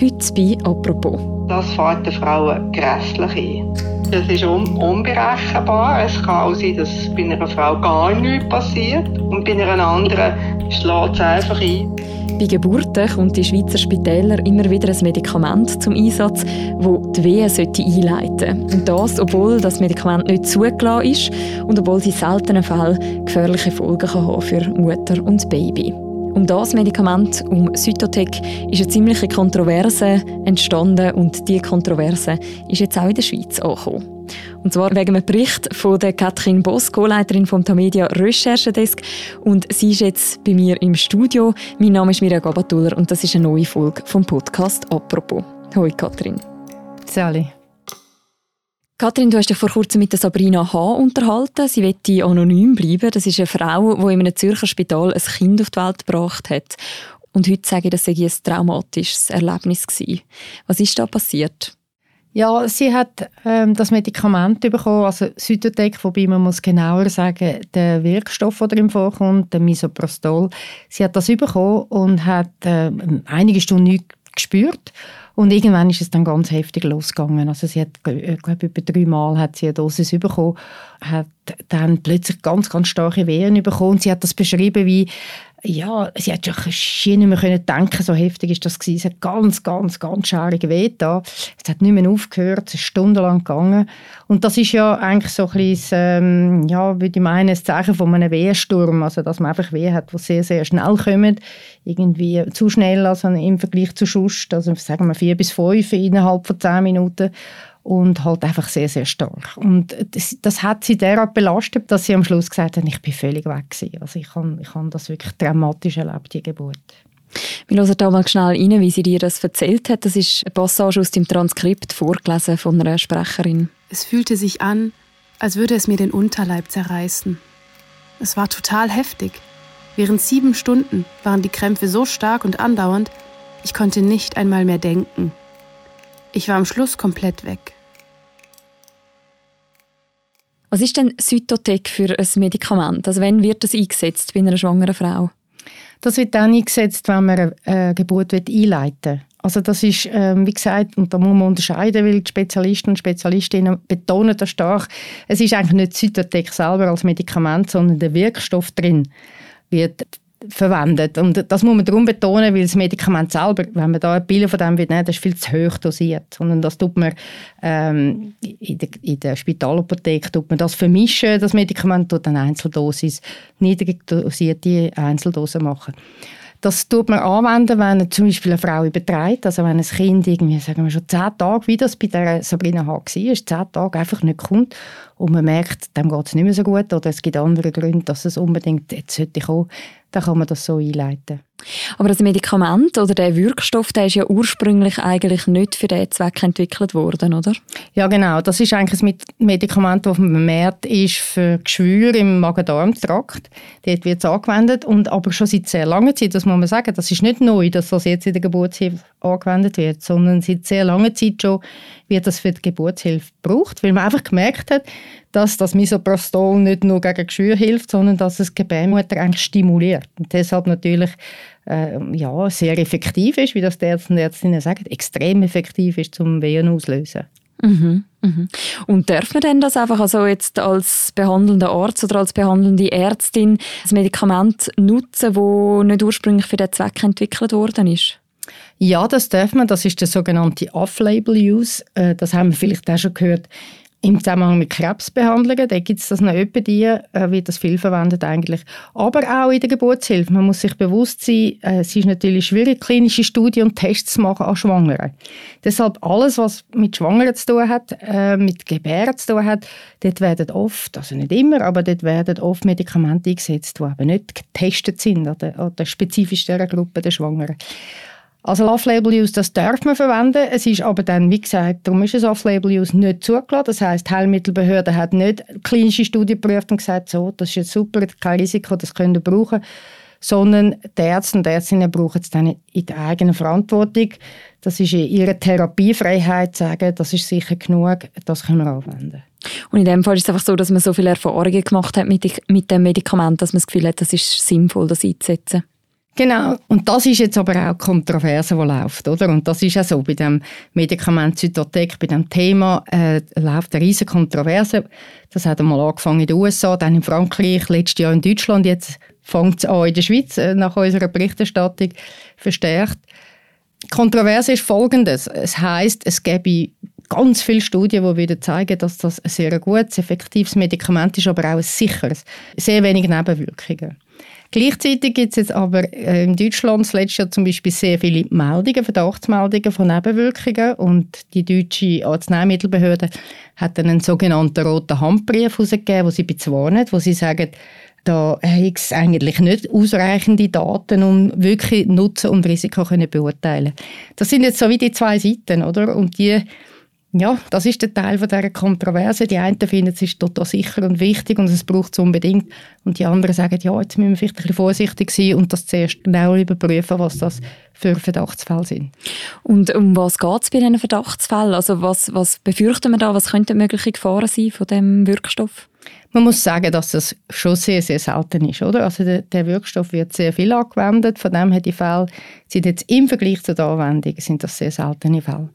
Heute bei «Apropos». Das fällt den Frauen grässlich ein. Das ist un unberechenbar. Es kann auch sein, dass bei einer Frau gar nichts passiert und bei einer anderen schlägt es einfach ein. Bei Geburten kommt in Schweizer Spitälern immer wieder ein Medikament zum Einsatz, das die Wehen einleiten sollte. Und das, obwohl das Medikament nicht zugelassen ist und obwohl es in seltenen Fällen gefährliche Folgen kann haben für Mutter und Baby. Um das Medikament, um Cytotec, ist eine ziemliche Kontroverse entstanden und diese Kontroverse ist jetzt auch in der Schweiz angekommen. Und zwar wegen einem Bericht von der Katrin Boss, Co-Leiterin vom Tamedia Recherchedesk. Und sie ist jetzt bei mir im Studio. Mein Name ist Mirja Gabatuller und das ist eine neue Folge vom Podcast «Apropos». Hallo Katrin. Sally. Kathrin, du hast dich vor kurzem mit Sabrina H. unterhalten. Sie wird anonym bleiben. Das ist eine Frau, die in einem Zürcher Spital ein Kind auf die Welt gebracht hat. Und heute sage ich, das sei ein traumatisches Erlebnis gewesen. Was ist da passiert? Ja, sie hat ähm, das Medikament bekommen, also Südotec, wobei man muss genauer sagen, der Wirkstoff, der darin vorkommt, der Misoprostol. Sie hat das bekommen und hat äh, einige Stunden nichts gespürt und irgendwann ist es dann ganz heftig losgegangen. Also sie hat, ich glaube, über drei Mal hat sie eine Dosis bekommen, hat dann plötzlich ganz, ganz starke Wehen bekommen. Sie hat das beschrieben wie ja, sie hat schon nicht mehr können denken, so heftig ist das gewesen. Es hat ganz, ganz, ganz schärig weh da. Es hat nicht mehr aufgehört, es ist stundenlang gegangen. Und das ist ja eigentlich so ein bisschen, ähm, ja, würde ich meinen, ein Zeichen von einem Wehsturm. Also, dass man einfach Weh hat, die sehr, sehr schnell kommen. Irgendwie zu schnell, also im Vergleich zu Schust. Also, sagen wir vier bis fünf innerhalb von zehn Minuten und halt einfach sehr, sehr stark. Und das, das hat sie derart belastet, dass sie am Schluss gesagt hat, ich bin völlig weg gewesen. Also ich habe ich hab das wirklich dramatisch erlebt, die Geburt. Wir hören da mal schnell rein, wie sie dir das erzählt hat. Das ist eine Passage aus dem Transkript, vorgelesen von einer Sprecherin. Es fühlte sich an, als würde es mir den Unterleib zerreißen. Es war total heftig. Während sieben Stunden waren die Krämpfe so stark und andauernd, ich konnte nicht einmal mehr denken. Ich war am Schluss komplett weg. Was ist denn Cytotec für ein Medikament? Also wann wird das eingesetzt bei einer schwangeren Frau? Das wird dann eingesetzt, wenn man eine Geburt einleiten will. Also das ist, ähm, wie gesagt, und da muss man unterscheiden, weil die Spezialisten und Spezialistinnen betonen das stark, es ist eigentlich nicht Cytotec selber als Medikament, sondern der Wirkstoff drin wird verwendet. Und das muss man darum betonen, weil das Medikament selber, wenn man da ein Bild von dem will, das ist viel zu hoch dosiert. Sondern das tut man ähm, in, der, in der Spitalapotheke tut man das vermischen, das Medikament, tut eine Einzeldosis, niedrig dosierte Einzeldosen machen. Das tut man anwenden, wenn zum Beispiel eine Frau übertreibt, also wenn ein Kind irgendwie, sagen wir schon zehn Tage, wie das bei der Sabrina H. war, zehn Tage einfach nicht kommt und man merkt, dem geht es nicht mehr so gut oder es gibt andere Gründe, dass es unbedingt jetzt sollte kommen, dann kann man das so einleiten. Aber das Medikament oder der Wirkstoff, der ist ja ursprünglich eigentlich nicht für diesen Zweck entwickelt worden, oder? Ja, genau. Das ist eigentlich ein Medikament, das vermehrt ist für Geschwüre im Magen-Darm-Trakt. Dort wird es angewendet und aber schon seit sehr langer Zeit, das muss man sagen, das ist nicht neu, dass das jetzt in der Geburtshilfe angewendet wird, sondern seit sehr langer Zeit schon wird das für die Geburtshilfe gebraucht, weil man einfach gemerkt hat, dass das Misoprostol nicht nur gegen Geschwür hilft, sondern dass es die Gebärmutter eigentlich stimuliert. Und deshalb natürlich äh, ja, sehr effektiv ist, wie das die Ärzte und Ärztinnen sagen, extrem effektiv ist zum Wehen auslösen. Mhm, mhm. Und darf man denn das einfach also jetzt als behandelnder Arzt oder als behandelnde Ärztin das Medikament nutzen, das nicht ursprünglich für den Zweck entwickelt worden ist? Ja, das darf man. Das ist der sogenannte Off-Label-Use. Äh, das haben wir vielleicht auch schon gehört im Zusammenhang mit Krebsbehandlungen, da gibt es das noch etwa die, äh, wird das viel verwendet eigentlich. Aber auch in der Geburtshilfe. Man muss sich bewusst sein, äh, es ist natürlich schwierig, klinische Studien und Tests zu machen an Schwangeren. Deshalb alles, was mit Schwangeren zu tun hat, äh, mit Gebären zu tun hat, dort werden oft, also nicht immer, aber dort werden oft Medikamente eingesetzt, die eben nicht getestet sind an der, an der spezifisch dieser Gruppe der Schwangeren. Also Off-Label-Use, das darf man verwenden. Es ist aber dann, wie gesagt, darum ist es Off-Label-Use nicht zugelassen. Das heißt, die Heilmittelbehörde hat nicht klinische Studie geprüft und gesagt, so, das ist jetzt super, kein Risiko, das können wir brauchen. Sondern die Ärzte und Ärztinnen brauchen es dann in der eigenen Verantwortung. Das ist in ihrer Therapiefreiheit zu sagen, das ist sicher genug, das können wir anwenden. Und in dem Fall ist es einfach so, dass man so viele Erfahrungen gemacht hat mit, mit dem Medikament, dass man das Gefühl hat, das ist sinnvoll, das einzusetzen. Genau, und das ist jetzt aber auch Kontroverse, die läuft, oder? Und das ist ja so, bei dem Medikament Zytotec, bei dem Thema äh, läuft eine riesige Kontroverse. Das hat einmal angefangen in den USA, dann in Frankreich, letztes Jahr in Deutschland, jetzt fängt es an in der Schweiz, äh, nach unserer Berichterstattung verstärkt. Kontroverse ist folgendes. Es heißt, es gäbe ganz viele Studien, die wieder zeigen, dass das ein sehr gutes, effektives Medikament ist, aber auch ein sicheres. Sehr wenig Nebenwirkungen. Gleichzeitig gibt es jetzt aber äh, in Deutschland das letzte Jahr zum Beispiel sehr viele Meldungen, Verdachtsmeldungen von Nebenwirkungen und die deutsche Arzneimittelbehörde hat dann einen sogenannten roten Handbrief herausgegeben, wo sie bezwarnen, wo sie sagen, da gibt es eigentlich nicht ausreichende Daten, um wirklich Nutzen und Risiko zu beurteilen. Das sind jetzt so wie die zwei Seiten, oder? Und die ja, das ist der Teil von dieser Kontroverse. Die einen finden, es ist total sicher und wichtig und es braucht es unbedingt. Und die anderen sagen, ja, jetzt müssen wir vielleicht ein bisschen vorsichtig sein und das zuerst genau überprüfen, was das für Verdachtsfälle sind. Und um was geht es bei diesen Verdachtsfällen? Also was, was befürchten wir da? Was könnten mögliche Gefahren sein von dem Wirkstoff? Man muss sagen, dass das schon sehr, sehr selten ist. Oder? Also der, der Wirkstoff wird sehr viel angewendet. Von dem her die Fälle sind jetzt im Vergleich zu der Anwendung sind das sehr seltene Fälle.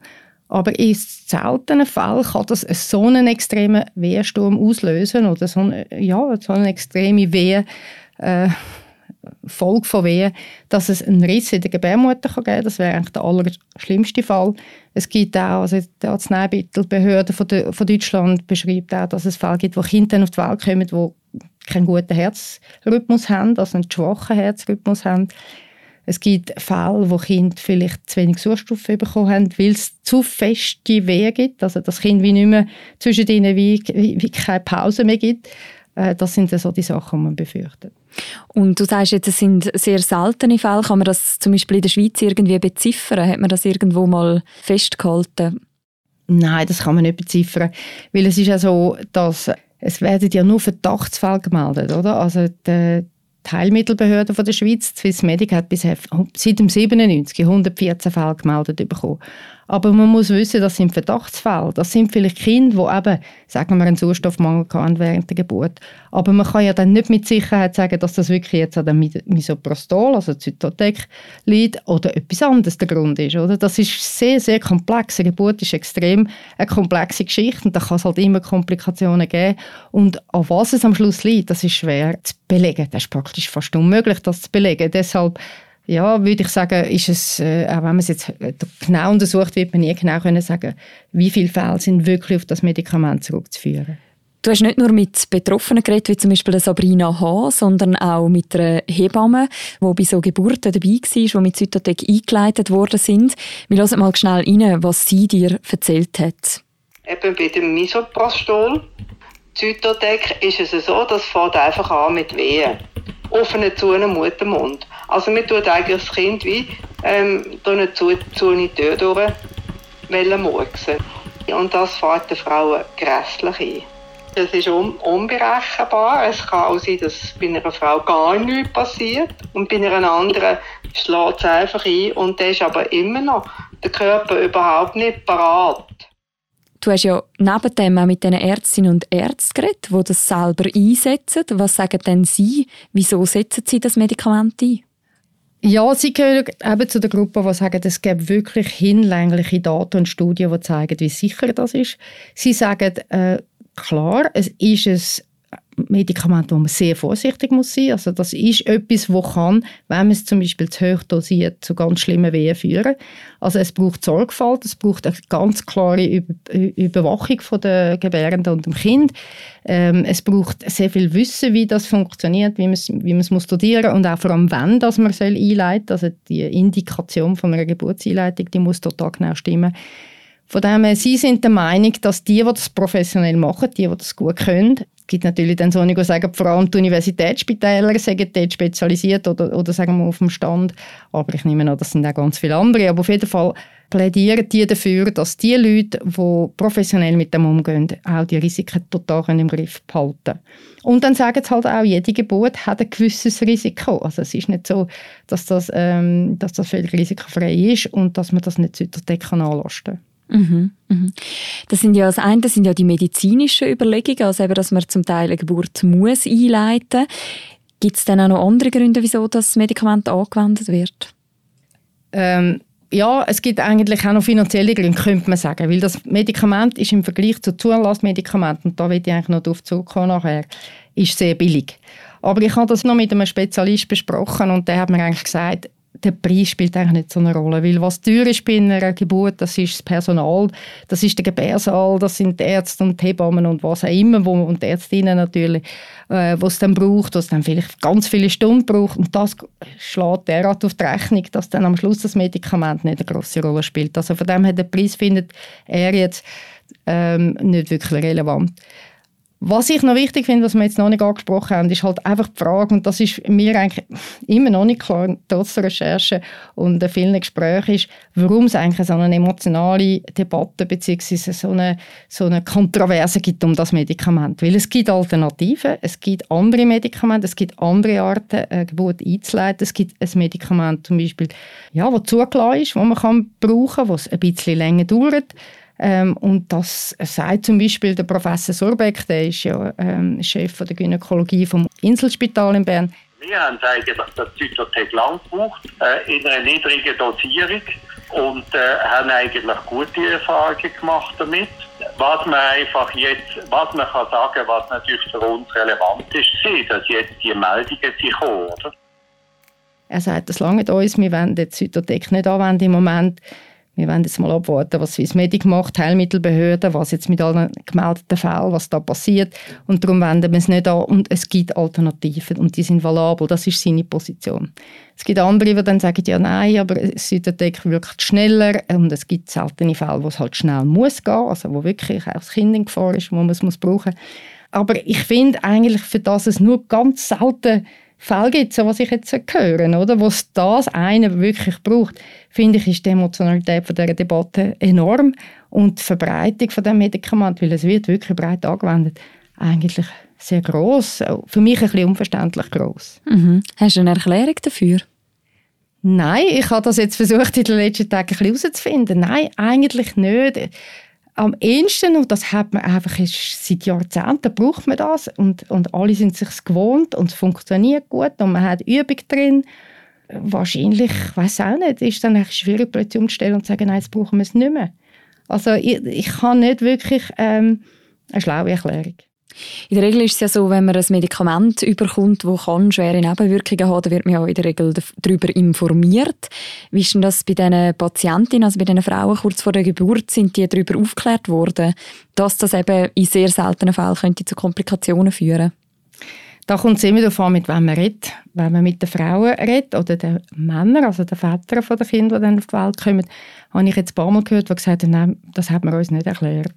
Aber in seltenen Fällen kann das so einen extremen Wehrsturm auslösen oder so eine, ja, so eine extreme Wehe, äh, Folge von Wehen, dass es einen Riss in der Gebärmutter kann geben kann. Das wäre eigentlich der allerschlimmste Fall. Es gibt auch, also die Arzneimittelbehörde von, von Deutschland beschreibt auch, dass es Fälle gibt, wo Kinder auf die Welt kommen, die keinen guten Herzrhythmus haben, also einen schwachen Herzrhythmus haben. Es gibt Fälle, wo Kinder vielleicht zu wenig Sauerstoff bekommen haben, weil es zu feste Wehen gibt, also das Kind wie nicht mehr zwischen ihnen wie, wie, wie keine Pause mehr gibt. Äh, das sind so die Sachen, die man befürchtet. Und du sagst jetzt, es sind sehr seltene Fälle. Kann man das zum Beispiel in der Schweiz irgendwie beziffern? Hat man das irgendwo mal festgehalten? Nein, das kann man nicht beziffern, weil es ist ja so, dass es werden ja nur Verdachtsfälle gemeldet, oder? Also die, die Heilmittelbehörde von der Schweiz, Swissmedic, hat bisher seit dem 97 114 Fälle gemeldet bekommen. Aber man muss wissen, das sind Verdachtsfälle. Das sind vielleicht Kinder, die eben, sagen wir, einen Sauerstoffmangel hatten während der Geburt. Aber man kann ja dann nicht mit Sicherheit sagen, dass das wirklich jetzt an dem Misoprostol, also Zytotec, liegt oder etwas anderes der Grund ist. Oder? Das ist sehr, sehr komplex. Eine Geburt ist extrem eine komplexe Geschichte und da kann es halt immer Komplikationen geben. Und an was es am Schluss liegt, das ist schwer zu belegen. Das ist praktisch fast unmöglich, das zu belegen. Deshalb ja, würde ich sagen, ist es, äh, auch wenn man es jetzt äh, genau untersucht, wird man nie genau können sagen, wie viele Fälle sind wirklich auf das Medikament zurückzuführen. Du hast nicht nur mit Betroffenen geredet, wie zum Beispiel Sabrina H., sondern auch mit einer Hebamme, die bei so Geburten dabei war, die mit Zytotec eingeleitet worden sind. Wir hören mal schnell rein, was sie dir erzählt hat. Eben bei dem Misoprostol, Zytotec, ist es so, dass es fängt einfach an mit Wehen. Offenen zu einem Muttermund. Also man tut eigentlich das Kind wie ähm, eine zu, zu eine Tür durch murksen. Und das fährt der Frau grässlich ein. Das ist un unberechenbar. Es kann auch sein, dass bei einer Frau gar nichts passiert und bei einer anderen schlägt es einfach ein und dann ist aber immer noch der Körper überhaupt nicht parat. Du hast ja neben dem auch mit den Ärztinnen und Ärzten geredet, die das selber einsetzen. Was sagen denn Sie? Wieso setzen Sie das Medikament ein? Ja, sie gehören eben zu der Gruppe, die sagen, es gibt wirklich hinlängliche Daten und Studien, die zeigen, wie sicher das ist. Sie sagen, äh, klar, es ist Medikament, wo man sehr vorsichtig muss sein. Also das ist etwas, wo kann, wenn man es zum Beispiel zu hoch dosiert, zu ganz schlimmen Wehen führen. Also es braucht Sorgfalt, es braucht eine ganz klare Über Überwachung von der Gebärenden und dem Kind. Ähm, es braucht sehr viel Wissen, wie das funktioniert, wie man es wie muss studieren und auch vor allem, wann das man soll einleiten. Also die Indikation von einer Geburtseinleitung, die muss total genau stimmen. Von dem her, Sie sind der Meinung, dass die, die das professionell machen, die, die das gut können, es gibt natürlich dann so die sagen, vor allem die Universitätsspitäler sind dort spezialisiert oder, oder sagen wir auf dem Stand. Aber ich nehme an, das sind auch ganz viele andere. Aber auf jeden Fall plädieren die dafür, dass die Leute, die professionell mit dem umgehen, auch die Risiken total im Griff behalten Und dann sagen sie halt auch, jede Geburt hat ein gewisses Risiko. Also es ist nicht so, dass das, ähm, dass das völlig risikofrei ist und dass man das nicht zu decken anlasten kann. Mhm, mhm. Das sind ja das eine, sind ja die medizinischen Überlegungen, also eben, dass man zum Teil eine Geburt muss einleiten. Gibt es denn auch noch andere Gründe, wieso das Medikament angewendet wird? Ähm, ja, es gibt eigentlich auch noch finanzielle Gründe, könnte man sagen. Weil das Medikament ist im Vergleich zu Zulassmedikamenten, und da will ich eigentlich noch darauf zurückkommen nachher, ist sehr billig. Aber ich habe das noch mit einem Spezialist besprochen und der hat mir eigentlich gesagt, der Preis spielt eigentlich nicht so eine Rolle, weil was teuer ist bei einer Geburt, das ist das Personal, das ist der Gebärsaal, das sind die Ärzte und die Hebammen und was auch immer, wo, und die Ärztinnen natürlich, äh, was es dann braucht, was dann vielleicht ganz viele Stunden braucht und das schlägt derart auf die Rechnung, dass dann am Schluss das Medikament nicht eine große Rolle spielt. Also von dem her, der Preis findet er jetzt ähm, nicht wirklich relevant. Was ich noch wichtig finde, was wir jetzt noch nicht angesprochen haben, ist halt einfach die Frage, und das ist mir eigentlich immer noch nicht klar, trotz der Recherche und vielen Gesprächen, ist, warum es eigentlich so eine emotionale Debatte bzw. So eine, so eine Kontroverse gibt um das Medikament. Weil es gibt Alternativen, es gibt andere Medikamente, es gibt andere Arten, eine Geburt einzuleiten. Es gibt ein Medikament zum Beispiel, ja, das zugelassen ist, das man kann brauchen kann, das ein bisschen länger dauert ähm, und das sagt zum Beispiel der Professor Surbeck, der ist ja ähm, Chef von der Gynäkologie vom Inselspital in Bern. Wir haben eigentlich das Zytotec lang gebraucht, äh, in einer niedrigen Dosierung und äh, haben eigentlich gute Erfahrungen gemacht damit. Was man einfach jetzt, was man kann sagen, was natürlich für uns relevant ist, ist, dass jetzt die Meldungen sich kommen, oder? Er sagt, das lange uns, wir wollen den Zytotec nicht anwenden im Moment wir werden jetzt mal abwarten, was Swissmedic macht, Heilmittelbehörde, was jetzt mit allen gemeldeten Fällen, was da passiert. Und darum wenden wir es nicht an. Und es gibt Alternativen und die sind valabel. Das ist seine Position. Es gibt andere, die dann sagen, ja nein, aber Südentdeck wirkt schneller und es gibt seltene Fälle, wo es halt schnell muss gehen, also wo wirklich auch das Kind in Gefahr ist, wo man es muss brauchen. Aber ich finde eigentlich, für das es nur ganz selten Fälle gibt, so was ich jetzt höre, oder, wo es das eine wirklich braucht, finde ich, ist die Emotionalität von dieser Debatte enorm und die Verbreitung von dem Medikament, weil es wird wirklich breit angewendet, eigentlich sehr groß. Für mich ein bisschen unverständlich groß. Mhm. Hast du eine Erklärung dafür? Nein, ich habe das jetzt versucht in den letzten Tagen ein bisschen herauszufinden. Nein, eigentlich nicht am ehesten, und das hat man einfach seit Jahrzehnten, braucht man das und, und alle sind sich gewohnt und es funktioniert gut und man hat Übung drin. Wahrscheinlich, ich weiß auch nicht, ist dann echt schwierig plötzlich umzustellen und zu sagen, nein, jetzt brauchen wir es nicht mehr. Also ich, ich kann nicht wirklich ähm, eine schlaue Erklärung. In der Regel ist es ja so, wenn man ein Medikament überkommt, das schwere Nebenwirkungen haben, dann wird man ja in der Regel darüber informiert. Wie ist denn das bei diesen Patientinnen, also bei diesen Frauen kurz vor der Geburt, sind die darüber aufgeklärt worden, dass das eben in sehr seltenen Fällen könnte zu Komplikationen führen da kommt es immer darauf an, mit wem man redet. Wenn man mit den Frauen redet oder den Männern, also den Vätern der Kinder, die dann auf die Welt kommen, habe ich jetzt ein paar Mal gehört, die gesagt haben, nein, das hat man uns nicht erklärt.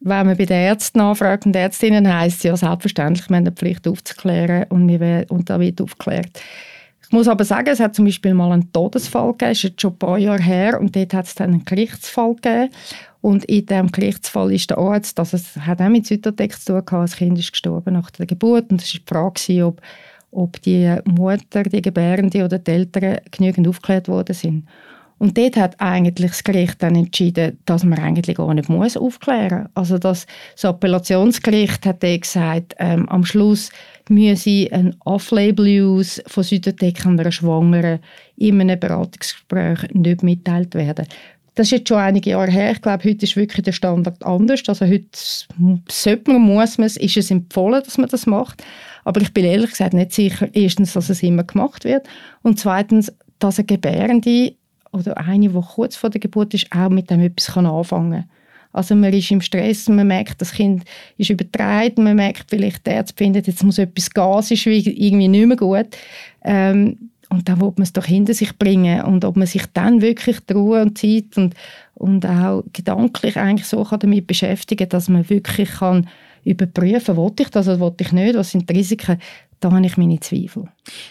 Wenn man bei den Ärzten nachfragt und Ärztinnen heisst es ja selbstverständlich, wir haben eine Pflicht aufzuklären und, wir, und da wird aufgeklärt. Ich muss aber sagen, es hat zum Beispiel mal einen Todesfall gegeben, das ist jetzt schon ein paar Jahre her, und dort hat es dann einen Gerichtsfall gegeben. Und in diesem Gerichtsfall ist der Arzt, es hat auch mit Zytotex zu tun gehabt, das Kind ist gestorben nach der Geburt und es war die Frage, ob, ob die Mutter, die Gebärende oder die Eltern genügend aufgeklärt worden sind. Und dort hat eigentlich das Gericht dann entschieden, dass man eigentlich gar nicht muss aufklären muss. Also das, das Appellationsgericht hat gesagt, ähm, am Schluss müsse ein Off-Label-Use von Südotec einer Schwangeren in einem Beratungsgespräch nicht mitteilt werden. Das ist jetzt schon einige Jahre her. Ich glaube, heute ist wirklich der Standard anders. Also heute sollte man, muss man, ist es empfohlen, dass man das macht. Aber ich bin ehrlich gesagt nicht sicher, erstens, dass es immer gemacht wird und zweitens, dass eine Gebärende oder eine, die kurz vor der Geburt ist, auch mit dem etwas anfangen kann. Also man ist im Stress, man merkt, das Kind ist übertragen, man merkt vielleicht, der Arzt findet, jetzt muss etwas es ist irgendwie nicht mehr gut. Ähm, und dann will man es doch hinter sich bringen und ob man sich dann wirklich die Ruhe und Zeit und, und auch gedanklich eigentlich so kann damit beschäftigen dass man wirklich kann überprüfen, wollte ich das oder wollte ich nicht, was sind die Risiken, da habe ich meine Zweifel.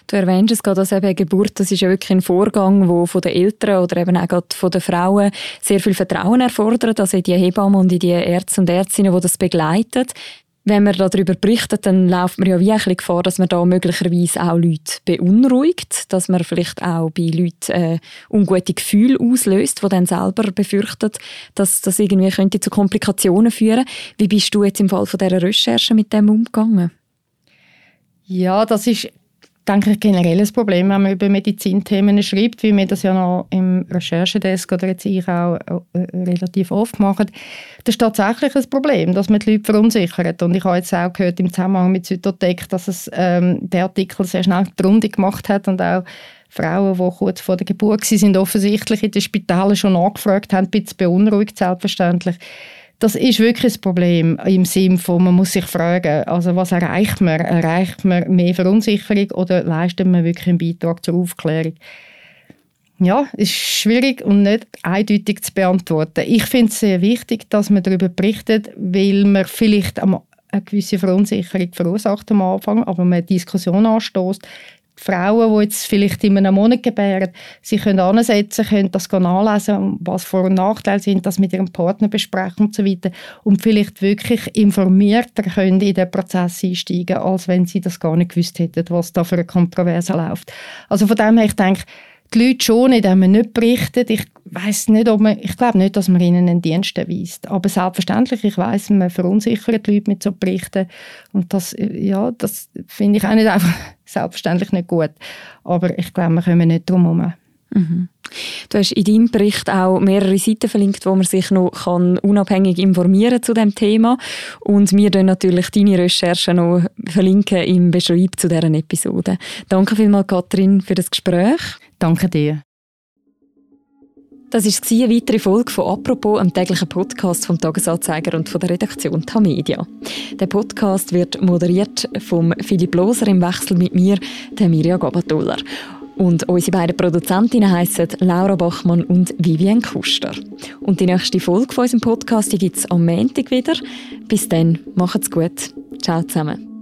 Du erwähnst es gerade, dass eben Geburt, das ist ja wirklich ein Vorgang, wo von den Eltern oder eben auch von den Frauen sehr viel Vertrauen erfordert, also in die Hebammen und in die Ärzte und Ärztinnen, die das begleiten. Wenn man darüber berichtet, dann läuft man ja wie ein bisschen Gefahr, dass man da möglicherweise auch Leute beunruhigt, dass man vielleicht auch bei Leuten äh, ungute Gefühle auslöst, die dann selber befürchten, dass das irgendwie könnte zu Komplikationen führen. Wie bist du jetzt im Fall von dieser Recherche mit dem umgegangen? Ja, das ist denke ich, generell ein Problem, wenn man über Medizinthemen schreibt, wie wir das ja noch im Recherchedesk oder jetzt ich auch äh, relativ oft machen. Das ist tatsächlich ein Problem, dass man die Leute verunsichert. Und ich habe jetzt auch gehört im Zusammenhang mit Südotec, dass es ähm, der Artikel sehr schnell die Runde gemacht hat und auch Frauen, die kurz vor der Geburt sind, offensichtlich in den Spitalen schon angefragt haben, ein bisschen beunruhigt, selbstverständlich das ist wirklich ein Problem im Sinne von, man muss sich fragen, also was erreicht man? Erreicht man mehr Verunsicherung oder leistet man wirklich einen Beitrag zur Aufklärung? Ja, ist schwierig und nicht eindeutig zu beantworten. Ich finde es sehr wichtig, dass man darüber berichtet, weil man vielleicht eine gewisse Verunsicherung verursacht am Anfang, aber man eine Diskussion anstößt, Frauen, die jetzt vielleicht in einem Monat gebären, sie können ansetzen, können das nachlesen, was Vor- und Nachteile sind, das mit ihrem Partner besprechen und so weiter und vielleicht wirklich informierter können in den Prozess einsteigen, als wenn sie das gar nicht gewusst hätten, was da für eine Kontroverse läuft. Also von dem her, ich denke, die Leute schon, indem man nicht berichtet. Ich weiß nicht, ob man, ich glaube nicht, dass man ihnen einen Dienst erweist. Aber selbstverständlich, ich weiß, man verunsichert die Leute mit so Berichten. Und das, ja, das finde ich auch nicht einfach selbstverständlich nicht gut. Aber ich glaube, wir kommen nicht drum herum. Mhm. Du hast in deinem Bericht auch mehrere Seiten verlinkt, wo man sich noch kann unabhängig informieren zu dem Thema und wir dann natürlich deine Recherchen noch verlinken im Beschreib zu deren Episode. Danke vielmals, Katrin, für das Gespräch. Danke dir. Das war eine weitere Folge von «Apropos», einem täglichen Podcast vom «Tagesanzeiger» und von der Redaktion Tamedia. Der Podcast wird moderiert von Philipp Loser im Wechsel mit mir, der Mirja Gabatuller. Und unsere beiden Produzentinnen heißen Laura Bachmann und Vivian Kuster. Und die nächste Folge von unserem Podcast gibt es am Montag wieder. Bis dann, macht's gut. Ciao zusammen.